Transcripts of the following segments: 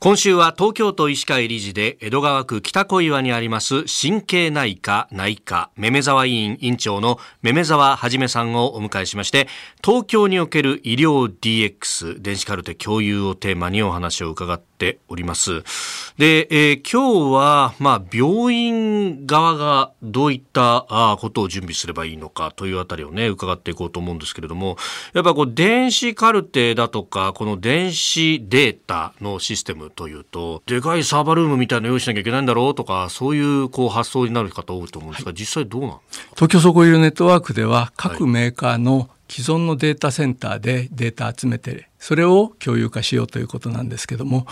今週は東京都医師会理事で江戸川区北小岩にあります神経内科内科めめ沢委員委員長のめめ沢はじめさんをお迎えしまして東京における医療 DX 電子カルテ共有をテーマにお話を伺っております。で、えー、今日はまあ病院側がどういったあことを準備すればいいのかというあたりをね伺っていこうと思うんですけれどもやっぱこう電子カルテだとかこの電子データのシステムというとでかいサーバールームみたいな用意しなきゃいけないんだろうとかそういうこう発想になる方多いと思うんですが、はい、実際どうなんですか？東京総合医療ネットワークでは各メーカーの既存のデータセンターでデータ集めてそれを共有化しようということなんですけども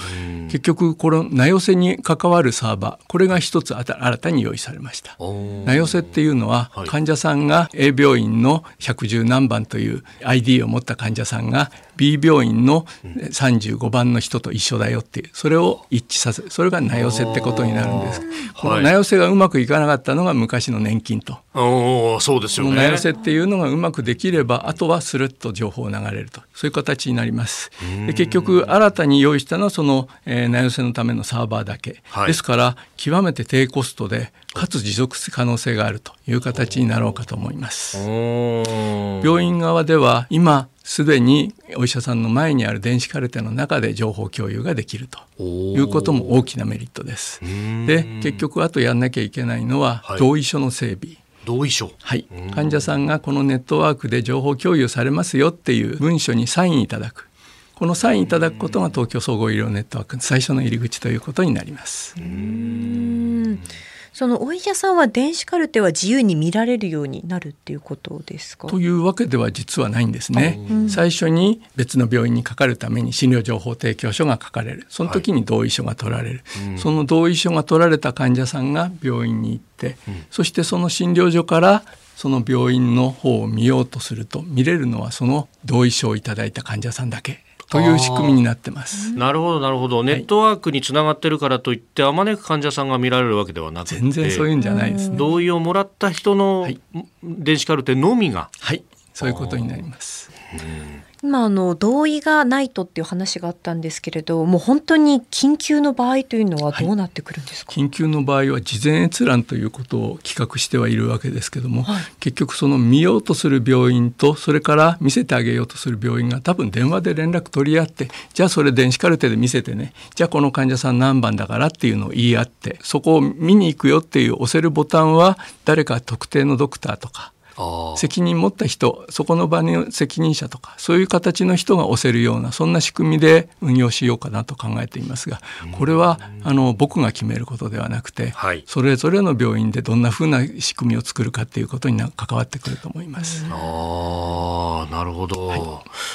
結局この名寄せに関わるサーバーこれが一つ新たに用意されました。名寄せっていうのは患者さんが A 病院の110何番という ID を持った患者さんが B 病院の35番の人と一緒だよっていうそれを一致させそれが名寄せってことになるんです。この名寄せがうまくいかなかったのが昔の年金と。そうですよね。名寄せっていうのがうまくできればあとはスルッと情報を流れると。そういう形になります。で結局新たに用意したのはその、えー、内容性のためのサーバーだけ、はい、ですから極めて低コストでかつ持続可能性があるという形になろうかと思います。病院側では今すでにお医者さんの前にある電子カルテの中で情報共有ができるということも大きなメリットです。で結局あとやんなきゃいけないのは同意書の整備。はい同意書。はい。患者さんがこのネットワークで情報共有されますよっていう文書にサインいただく。このサインいただくことが東京総合医療ネットワーク最初の入り口ということになります。そのお医者さんは電子カルテは自由に見られるようになるっていうことですか？というわけでは実はないんですね、最初に別の病院にかかるために診療情報提供書が書かれる。その時に同意書が取られる、はい、その同意書が取られた患者さんが病院に行って、うん、そしてその診療所からその病院の方を見ようとすると見れるのはその同意書をいただいた患者さんだけという仕組みになってます。なるほどなるほど。ネットワークにつながってるからといってあまねく患者さんが見られるわけではなくて、全然そういうんじゃないですね。同意をもらった人の電子カルテのみが、はい、そういうことになります。今あの同意がないとっていう話があったんですけれどもう本当に緊急の場合というのはどうなってくるんですか、はい、緊急の場合は事前閲覧ということを企画してはいるわけですけども、はい、結局その見ようとする病院とそれから見せてあげようとする病院が多分電話で連絡取り合ってじゃあそれ電子カルテで見せてねじゃあこの患者さん何番だからっていうのを言い合ってそこを見に行くよっていう押せるボタンは誰か特定のドクターとか責任持った人そこの場の責任者とかそういう形の人が押せるようなそんな仕組みで運用しようかなと考えていますがこれはあの僕が決めることではなくて、はい、それぞれの病院でどんなふうな仕組みを作るかっていうことに関わってくると思います。あなるほど、はい、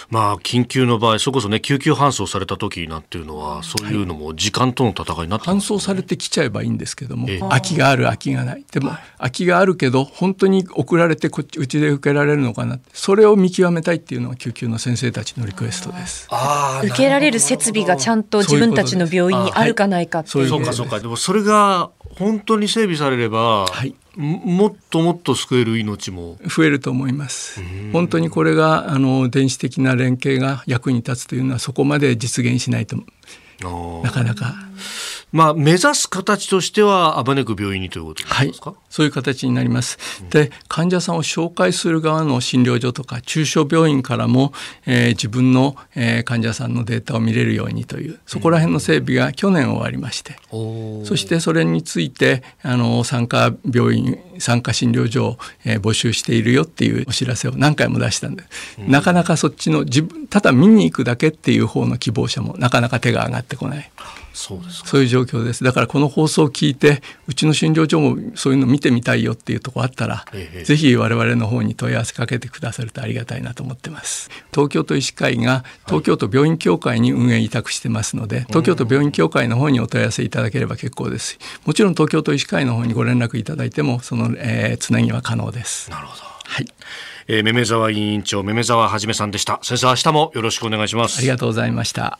まあ緊急の場合それこそね救急搬送された時なんていうのはそういうのも時間との戦いになって、ね、搬送されてきちゃえばいいんですけども、空きがある空きがない。でも、空きがあるけど本当に送られてこっちうちで受けられるのかなそれを見極めたいっていうのが救急の先生たちのリクエストです。受けられる設備がちゃんと自分たちの病院にあるかないかっていう。そうかそうか。でもそれが本当に整備されれば、はい、もっともっと救える命も。増えると思います。本当にこれがあの電子的な連携が役に立つというのはそこまで実現しないとなかなか。まあ、目指す形としてはあばねく病院にということですか、はい、そういう形になります。で患者さんを紹介する側の診療所とか中小病院からも、えー、自分の、えー、患者さんのデータを見れるようにというそこら辺の整備が去年終わりまして、うん、そしてそれについてあの産科病院産科診療所を、えー、募集しているよっていうお知らせを何回も出したんで、うん、なかなかそっちの自分ただ見に行くだけっていう方の希望者もなかなか手が挙がってこない。そうですそういう状況です。だからこの放送を聞いてうちの診療所もそういうの見てみたいよっていうとこあったら、ええ、ぜひ我々の方に問い合わせかけてくださるとありがたいなと思ってます。東京都医師会が東京都病院協会に運営委託してますので、はい、東京都病院協会の方にお問い合わせいただければ結構です。もちろん東京都医師会の方にご連絡いただいてもその、えー、つなぎは可能です。なるほど。はい。えー、めめ沢委員長めめ沢はじめさんでした。先生明日もよろしくお願いします。ありがとうございました